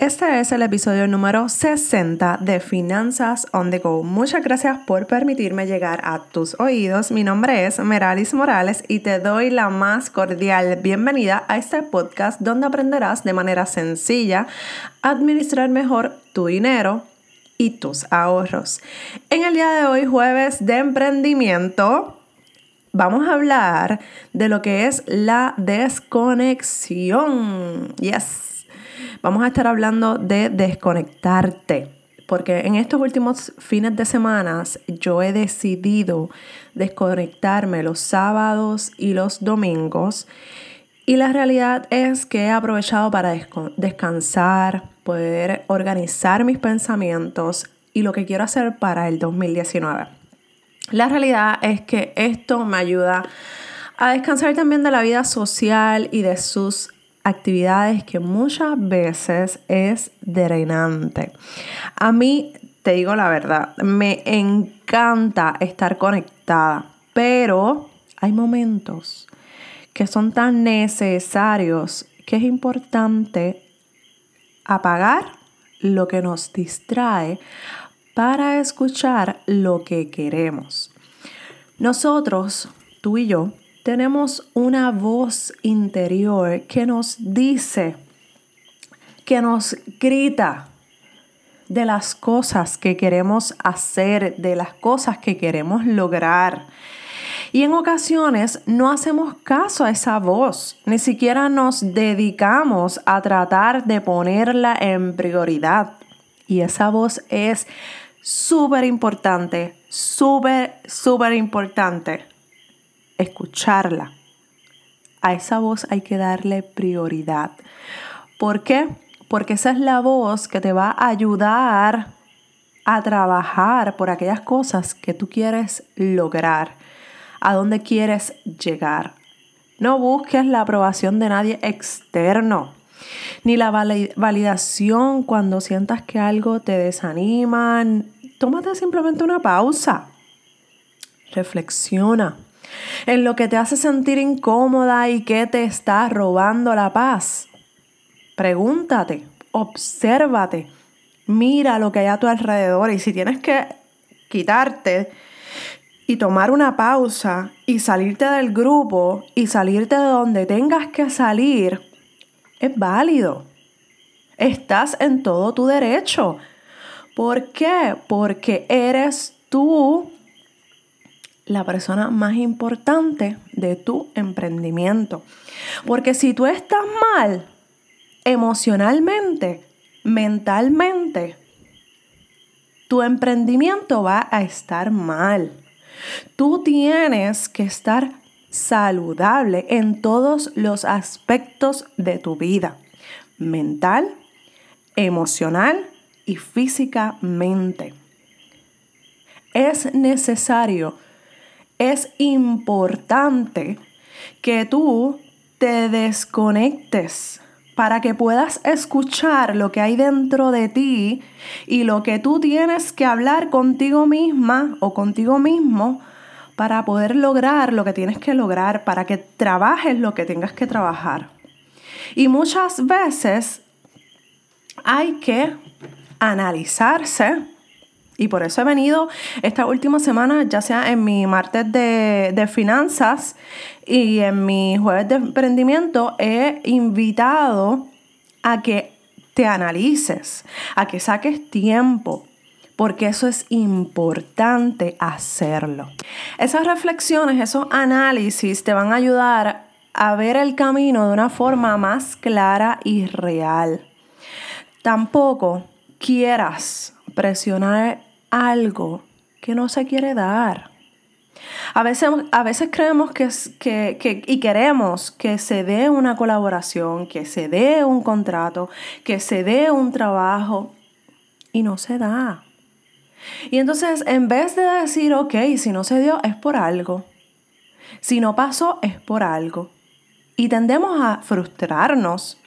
Este es el episodio número 60 de Finanzas on the Go. Muchas gracias por permitirme llegar a tus oídos. Mi nombre es Meralis Morales y te doy la más cordial bienvenida a este podcast donde aprenderás de manera sencilla a administrar mejor tu dinero y tus ahorros. En el día de hoy, jueves de emprendimiento, vamos a hablar de lo que es la desconexión. Yes Vamos a estar hablando de desconectarte, porque en estos últimos fines de semana yo he decidido desconectarme los sábados y los domingos. Y la realidad es que he aprovechado para descansar, poder organizar mis pensamientos y lo que quiero hacer para el 2019. La realidad es que esto me ayuda a descansar también de la vida social y de sus actividades que muchas veces es drenante. A mí, te digo la verdad, me encanta estar conectada, pero hay momentos que son tan necesarios que es importante apagar lo que nos distrae para escuchar lo que queremos. Nosotros, tú y yo, tenemos una voz interior que nos dice, que nos grita de las cosas que queremos hacer, de las cosas que queremos lograr. Y en ocasiones no hacemos caso a esa voz, ni siquiera nos dedicamos a tratar de ponerla en prioridad. Y esa voz es súper importante, súper, súper importante escucharla. A esa voz hay que darle prioridad. ¿Por qué? Porque esa es la voz que te va a ayudar a trabajar por aquellas cosas que tú quieres lograr, a dónde quieres llegar. No busques la aprobación de nadie externo, ni la validación cuando sientas que algo te desanima. Tómate simplemente una pausa. Reflexiona en lo que te hace sentir incómoda y que te está robando la paz. Pregúntate, obsérvate, mira lo que hay a tu alrededor y si tienes que quitarte y tomar una pausa y salirte del grupo y salirte de donde tengas que salir, es válido. Estás en todo tu derecho. ¿Por qué? Porque eres tú la persona más importante de tu emprendimiento. Porque si tú estás mal emocionalmente, mentalmente, tu emprendimiento va a estar mal. Tú tienes que estar saludable en todos los aspectos de tu vida, mental, emocional y físicamente. Es necesario es importante que tú te desconectes para que puedas escuchar lo que hay dentro de ti y lo que tú tienes que hablar contigo misma o contigo mismo para poder lograr lo que tienes que lograr, para que trabajes lo que tengas que trabajar. Y muchas veces hay que analizarse y por eso he venido esta última semana, ya sea en mi martes de, finanzas y en mi jueves de emprendimiento, he invitado a que te analices, a que saques tiempo, porque eso es importante hacerlo. Esas reflexiones, esos análisis te van a ayudar a ver el camino de una forma más clara y real. Tampoco quieras presionar algo que no se quiere dar. A veces, a veces creemos que, que, y queremos que se dé una colaboración, que se dé un contrato, que se dé un trabajo y no se da. Y entonces, en vez de decir, ok, si no se dio es por algo, si no pasó es por algo, y tendemos a frustrarnos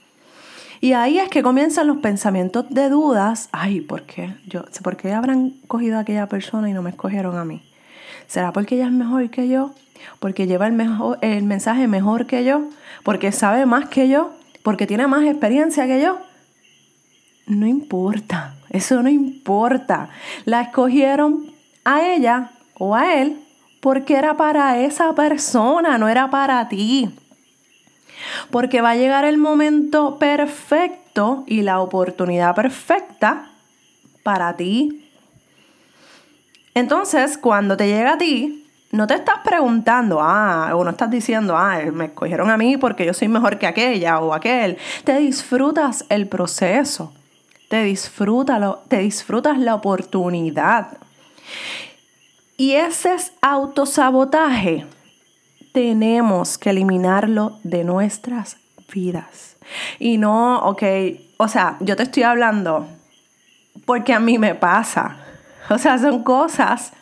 y ahí es que comienzan los pensamientos de dudas. Ay, ¿por qué? Yo, ¿Por qué habrán cogido a aquella persona y no me escogieron a mí? ¿Será porque ella es mejor que yo? ¿Porque lleva el, mejor, el mensaje mejor que yo? ¿Porque sabe más que yo? ¿Porque tiene más experiencia que yo? no importa, eso no importa. La escogieron a ella o a él porque era para esa persona, no era para ti. Porque va a llegar el momento perfecto y la oportunidad perfecta para ti. Entonces, cuando te llega a ti, no te estás preguntando, ah, o no estás diciendo, ah, me escogieron a mí porque yo soy mejor que aquella o aquel. Te disfrutas el proceso. Te, te disfrutas la oportunidad. Y ese es autosabotaje. Tenemos que eliminarlo de nuestras vidas. Y no, ok, o sea, yo te estoy hablando porque a mí me pasa. O sea, son cosas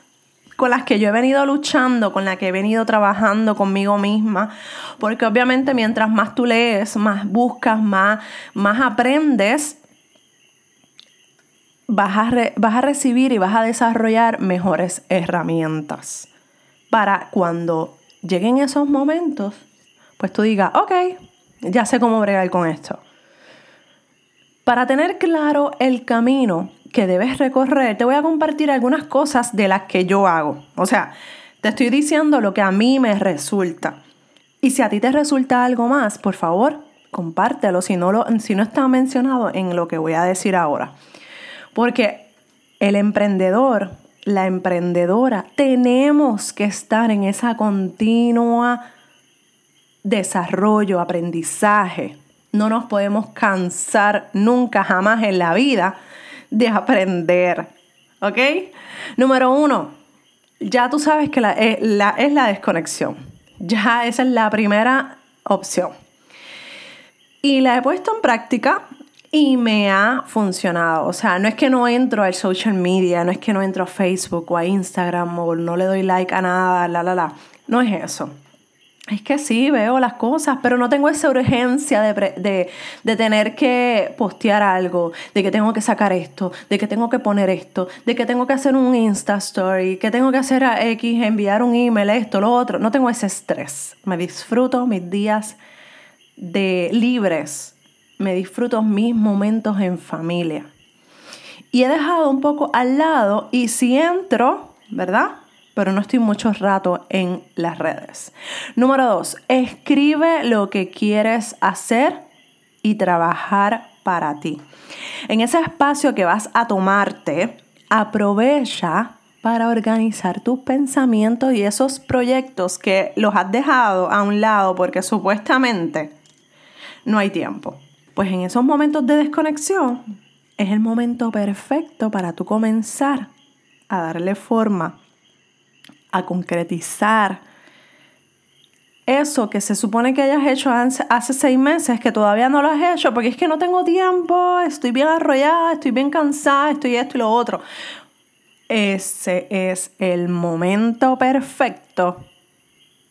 con las que yo he venido luchando, con las que he venido trabajando conmigo misma, porque obviamente mientras más tú lees, más buscas, más, más aprendes, vas a, vas a recibir y vas a desarrollar mejores herramientas para cuando lleguen esos momentos, pues tú digas, ok, ya sé cómo bregar con esto. Para tener claro el camino que debes recorrer, te voy a compartir algunas cosas de las que yo hago. O sea, te estoy diciendo lo que a mí me resulta. Y si a ti te resulta algo más, por favor, compártelo si no, lo, si no está mencionado en lo que voy a decir ahora. Porque el emprendedor, la emprendedora, tenemos que estar en esa continua desarrollo, aprendizaje. No nos podemos cansar nunca, jamás en la vida de aprender. ¿Ok? Número uno, ya tú sabes que la, eh, la, es la desconexión. Ya esa es la primera opción. Y la he puesto en práctica y me ha funcionado. O sea, no es que no entro al social media, no es que no entro a Facebook o a Instagram o no le doy like a nada, la, la, la. No es eso es que sí, veo las cosas, pero no tengo esa urgencia de, tener que postear algo, de que tengo que sacar esto, de que tengo que poner esto, de que tengo que hacer un Insta Story, que tengo que hacer a X, enviar un email, esto, lo otro. No tengo ese estrés. Me disfruto mis días de libres, me disfruto mis momentos en familia. Y he dejado un poco al lado y si entro, ¿verdad? pero no estoy mucho rato en las redes. Número dos, escribe lo que quieres hacer y trabajar para ti. En ese espacio que vas a tomarte, aprovecha para organizar tus pensamientos y esos proyectos que los has dejado a un lado porque supuestamente no hay tiempo. Pues en esos momentos de desconexión es el momento perfecto para tú comenzar a darle forma a concretizar eso que se supone que hayas hecho hace seis meses, que todavía no lo has hecho, porque es que no tengo tiempo, estoy bien arrollada, estoy bien cansada, estoy esto y lo otro. Ese es el momento perfecto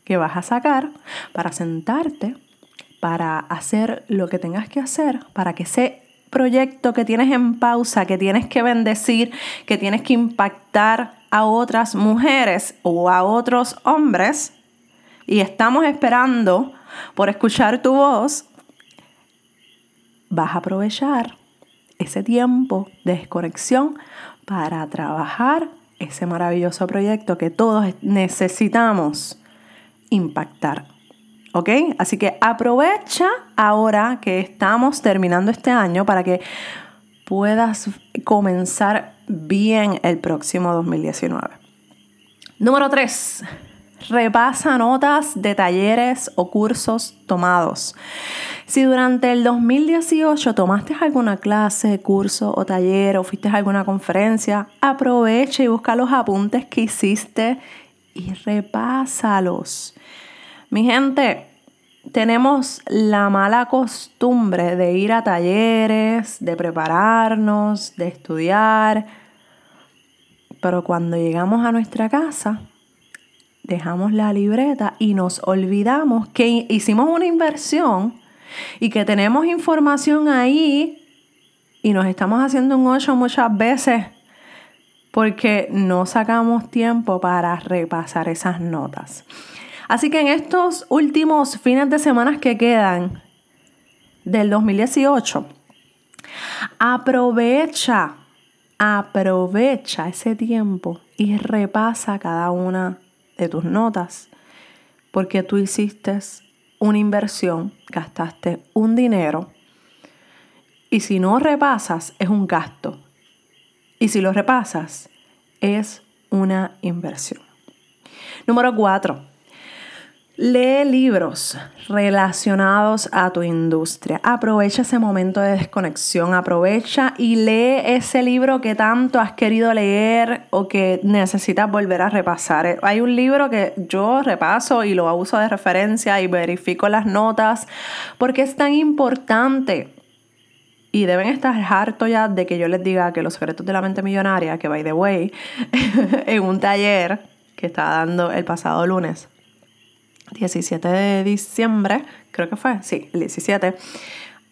que vas a sacar para sentarte, para hacer lo que tengas que hacer, para que ese proyecto que tienes en pausa, que tienes que bendecir, que tienes que impactar a otras mujeres o a otros hombres y estamos esperando por escuchar tu voz, vas a aprovechar ese tiempo de desconexión para trabajar ese maravilloso proyecto que todos necesitamos impactar. ¿Ok? Así que aprovecha ahora que estamos terminando este año para que puedas comenzar bien el próximo 2019. Número 3. Repasa notas de talleres o cursos tomados. Si durante el 2018 tomaste alguna clase, curso o taller o fuiste a alguna conferencia, aprovecha y busca los apuntes que hiciste y repásalos. Mi gente, tenemos la mala costumbre de ir a talleres, de prepararnos, de estudiar, pero cuando llegamos a nuestra casa, dejamos la libreta y nos olvidamos que hicimos una inversión y que tenemos información ahí y nos estamos haciendo un ocho muchas veces porque no sacamos tiempo para repasar esas notas. Así que en estos últimos fines de semana que quedan del 2018, Aprovecha, aprovecha ese tiempo y repasa cada una de tus notas, porque tú hiciste una inversión, gastaste un dinero y si no repasas es un gasto. Y si lo repasas es una inversión. Número cuatro, Lee libros relacionados a tu industria. Aprovecha ese momento de desconexión. Aprovecha y lee ese libro que tanto has querido leer o que necesitas volver a repasar. Hay un libro que yo repaso y lo uso de referencia y verifico las notas porque es tan importante. Y deben estar harto ya de que yo les diga que los secretos de la mente millonaria, que by the way, en un taller que estaba dando el pasado lunes, 17 de diciembre, creo que fue, sí, el 17,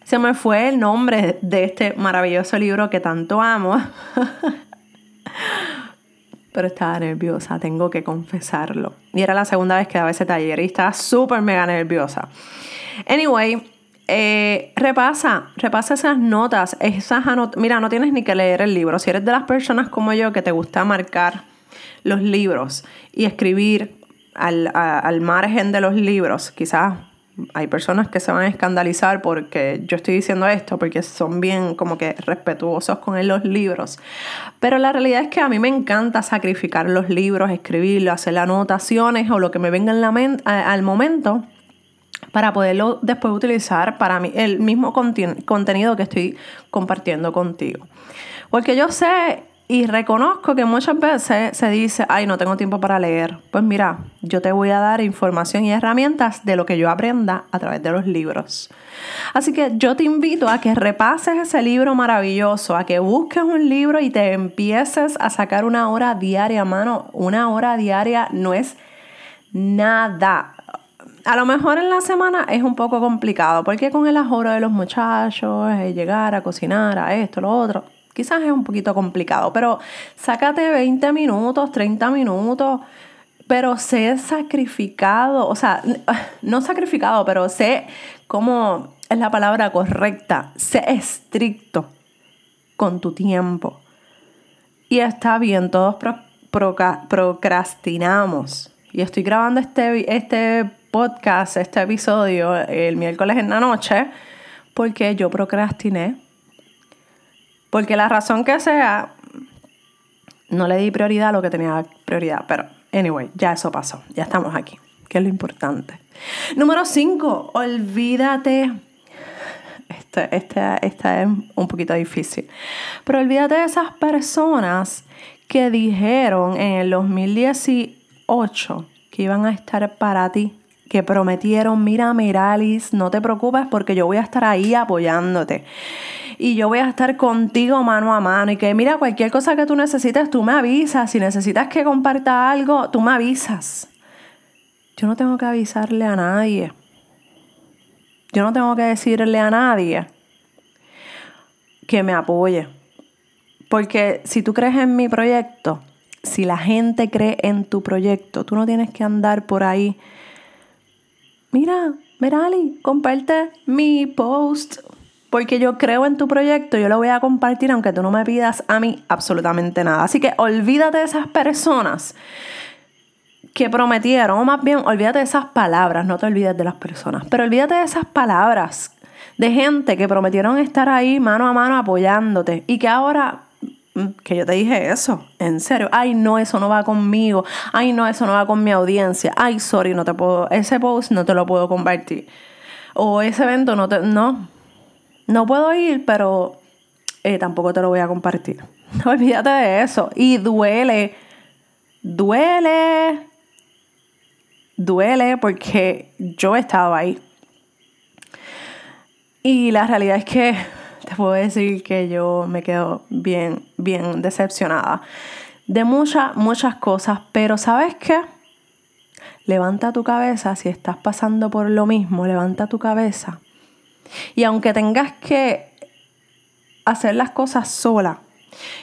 se me fue el nombre de este maravilloso libro que tanto amo. Pero estaba nerviosa, tengo que confesarlo. Y era la segunda vez que daba ese taller y estaba súper mega nerviosa. Anyway, eh, repasa, repasa esas notas. Esas Mira, no tienes ni que leer el libro. Si eres de las personas como yo que te gusta marcar los libros y escribir al, margen de los libros, quizás hay personas que se van a escandalizar porque yo estoy diciendo esto, porque son bien como que respetuosos con los libros. Pero la realidad es que a mí me encanta sacrificar los libros, escribirlos, hacer anotaciones o lo que me venga en la mente al momento para poderlo después utilizar para mí, el mismo contenido que estoy compartiendo contigo. Porque yo sé y reconozco que muchas veces se dice, ay, no tengo tiempo para leer. Pues mira, yo te voy a dar información y herramientas de lo que yo aprenda a través de los libros. Así que yo te invito a que repases ese libro maravilloso, a que busques un libro y te empieces a sacar una hora diaria, mano. Una hora diaria no es nada. A lo mejor en la semana es un poco complicado, porque con el ahorro de los muchachos, llegar a cocinar, a esto, lo otro, Quizás es un poquito complicado, pero sácate 20 minutos, 30 minutos, pero sé sacrificado, o sea, no sacrificado, pero sé cómo es la palabra correcta, sé estricto con tu tiempo. Y está bien, todos procrastinamos. Y estoy grabando este, este podcast, este episodio, el miércoles en la noche, porque yo procrastiné porque la razón que sea, no le di prioridad a lo que tenía prioridad. Pero, anyway, ya eso pasó. Ya estamos aquí, que es lo importante. Número 5, olvídate. Este, este, esta es un poquito difícil. Pero olvídate de esas personas que dijeron en el 2018 que iban a estar para ti que prometieron, mira Miralis, no te preocupes porque yo voy a estar ahí apoyándote y yo voy a estar contigo mano a mano y que mira, cualquier cosa que tú necesites, tú me avisas. Si necesitas que comparta algo, tú me avisas. Yo no tengo que avisarle a nadie. Yo no tengo que decirle a nadie que me apoye. Porque si tú crees en mi proyecto, si la gente cree en tu proyecto, tú no tienes que andar por ahí. Mira, Merali, comparte mi post porque yo creo en tu proyecto, yo lo voy a compartir aunque tú no me pidas a mí absolutamente nada. Así que olvídate de esas personas que prometieron, o más bien olvídate de esas palabras, no te olvides de las personas, pero olvídate de esas palabras de gente que prometieron estar ahí mano a mano apoyándote y que ahora mm, que yo te dije eso, en serio, ay no, eso no va conmigo, ay no, eso no va con mi audiencia, ay sorry, no te puedo, ese post no te lo puedo compartir, o ese evento no te, no, no puedo ir, pero eh, tampoco te lo voy a compartir. Olvídate de eso. Y duele, duele, duele porque yo estaba ahí. Y la realidad es que te puedo decir que yo me quedo bien, bien decepcionada de muchas, muchas cosas, pero ¿sabes qué? Levanta tu cabeza si estás pasando por lo mismo, levanta tu cabeza y aunque tengas que hacer las cosas sola,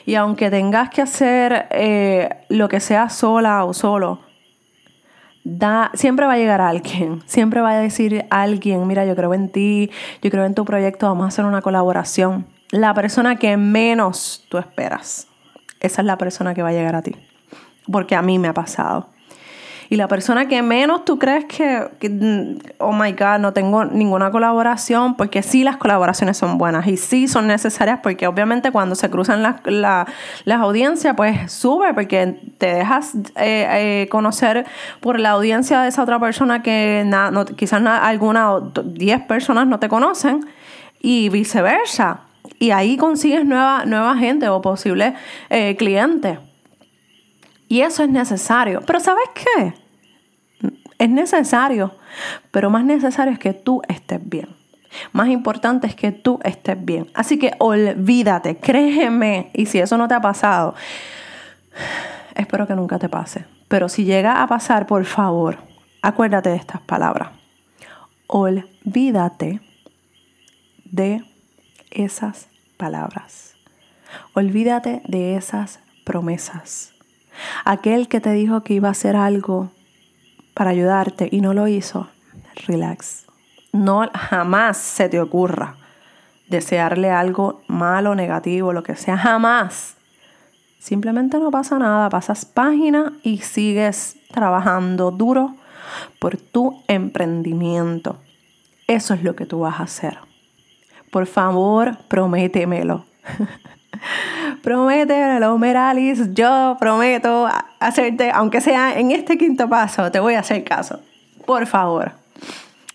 y aunque tengas que hacer eh, lo que sea sola o solo, da, siempre va a llegar alguien, siempre va a decir alguien, mira, yo creo en ti, yo creo en tu proyecto, vamos a hacer una colaboración. la persona que menos tú esperas. Esa es la persona que va a llegar a ti. Porque a mí me ha pasado. Y la persona que menos tú crees que, oh my God, no tengo ninguna colaboración, porque sí las colaboraciones son buenas y sí son necesarias, porque obviamente cuando se cruzan las audiencias, pues sube, porque te dejas eh, eh, conocer por la audiencia de esa otra persona que quizás alguna o 10 personas no te conocen y viceversa. Y ahí consigues nueva, nueva gente o posibles eh, clientes. Y eso es necesario. Pero ¿sabes qué? Es necesario, pero más necesario es que tú estés bien. Más importante es que tú estés bien. Así que olvídate, créeme, y si eso no te ha pasado, espero que nunca te pase. Pero si llega a pasar, por favor, acuérdate de estas palabras. Olvídate de esas palabras. Olvídate de esas promesas. Aquel que te dijo que iba a hacer algo para ayudarte y no lo hizo, relax. No jamás se te ocurra desearle algo malo, negativo, lo que sea, jamás. Simplemente no pasa nada, pasas página y sigues trabajando duro por tu emprendimiento. Eso es lo que tú vas a hacer. Por favor, prométemelo. Prométemelo, Meralis. Yo prometo hacerte, aunque sea en este quinto paso, te voy a hacer caso. Por favor.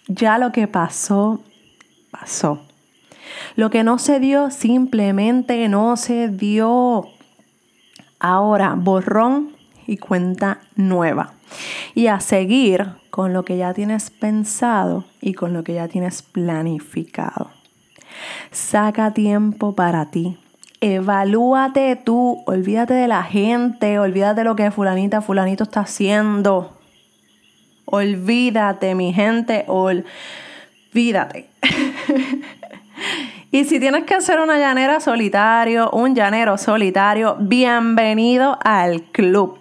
Ya lo que pasó, pasó. Lo que no se dio, simplemente no se dio. Ahora, borrón y cuenta nueva. Y a seguir con lo que ya tienes pensado y con lo que ya tienes planificado. Saca tiempo para ti. Evalúate tú. Olvídate de la gente. Olvídate de lo que fulanita, fulanito está haciendo. Olvídate, mi gente. Olvídate. y si tienes que hacer una llanera solitario, un llanero solitario, bienvenido al club.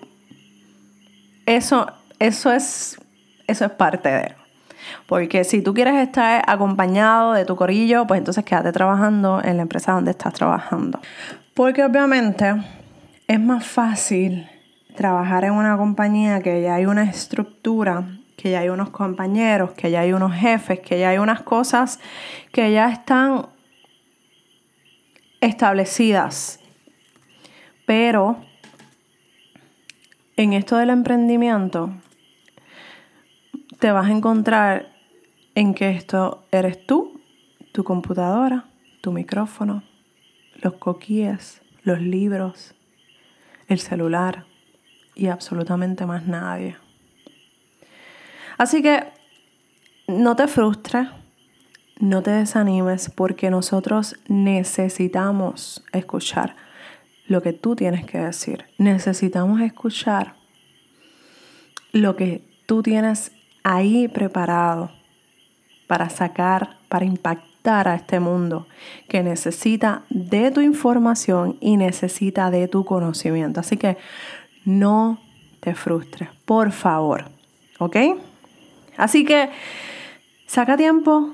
Eso, eso es, eso es parte de porque si tú quieres estar acompañado de tu corillo, pues entonces quédate trabajando en la empresa donde estás trabajando. Porque obviamente es más fácil trabajar en una compañía que ya hay una estructura, que ya hay unos compañeros, que ya hay unos jefes, que ya hay unas cosas que ya están establecidas. Pero en esto del emprendimiento te vas a encontrar en que esto eres tú, tu computadora, tu micrófono, los coquíes, los libros, el celular y absolutamente más nadie. Así que no te frustres, no te desanimes porque nosotros necesitamos escuchar lo que tú tienes que decir. Necesitamos escuchar lo que tú tienes ahí preparado para sacar, para impactar a este mundo que necesita de tu información y necesita de tu conocimiento. Así que no te frustres, por favor, ¿ok? Así que saca tiempo.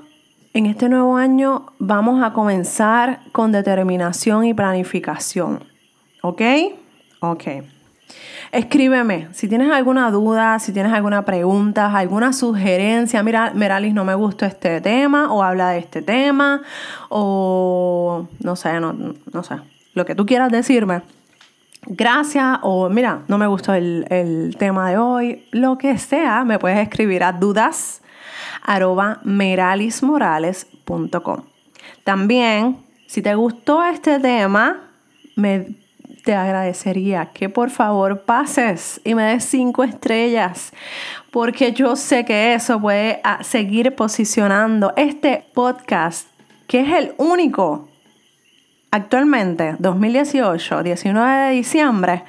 En este nuevo año vamos a comenzar con determinación y planificación, ¿ok? Ok. Escríbeme si tienes alguna duda, si tienes alguna pregunta, alguna sugerencia. Mira, Meralis, no me gustó este tema, o habla de este tema, o no sé, no, no sé, lo que tú quieras decirme. Gracias, o mira, no me gustó el, el tema de hoy, lo que sea, me puedes escribir a dudas meralismorales.com. También, si te gustó este tema, me te agradecería que por favor pases y me des cinco estrellas, porque yo sé que eso puede ah, seguir posicionando este podcast, que es el único actualmente, 2018, 19 de diciembre,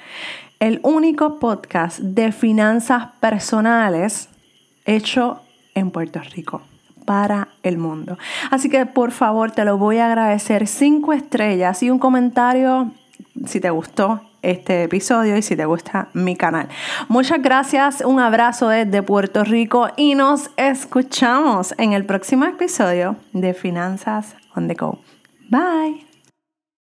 el único podcast de finanzas personales hecho en Puerto Rico para el mundo. Así que por favor te lo voy a agradecer cinco estrellas y un comentario si te gustó este episodio y si te gusta mi canal. Muchas gracias, un abrazo desde Puerto Rico y nos escuchamos en el próximo episodio de Finanzas on the Go. Bye.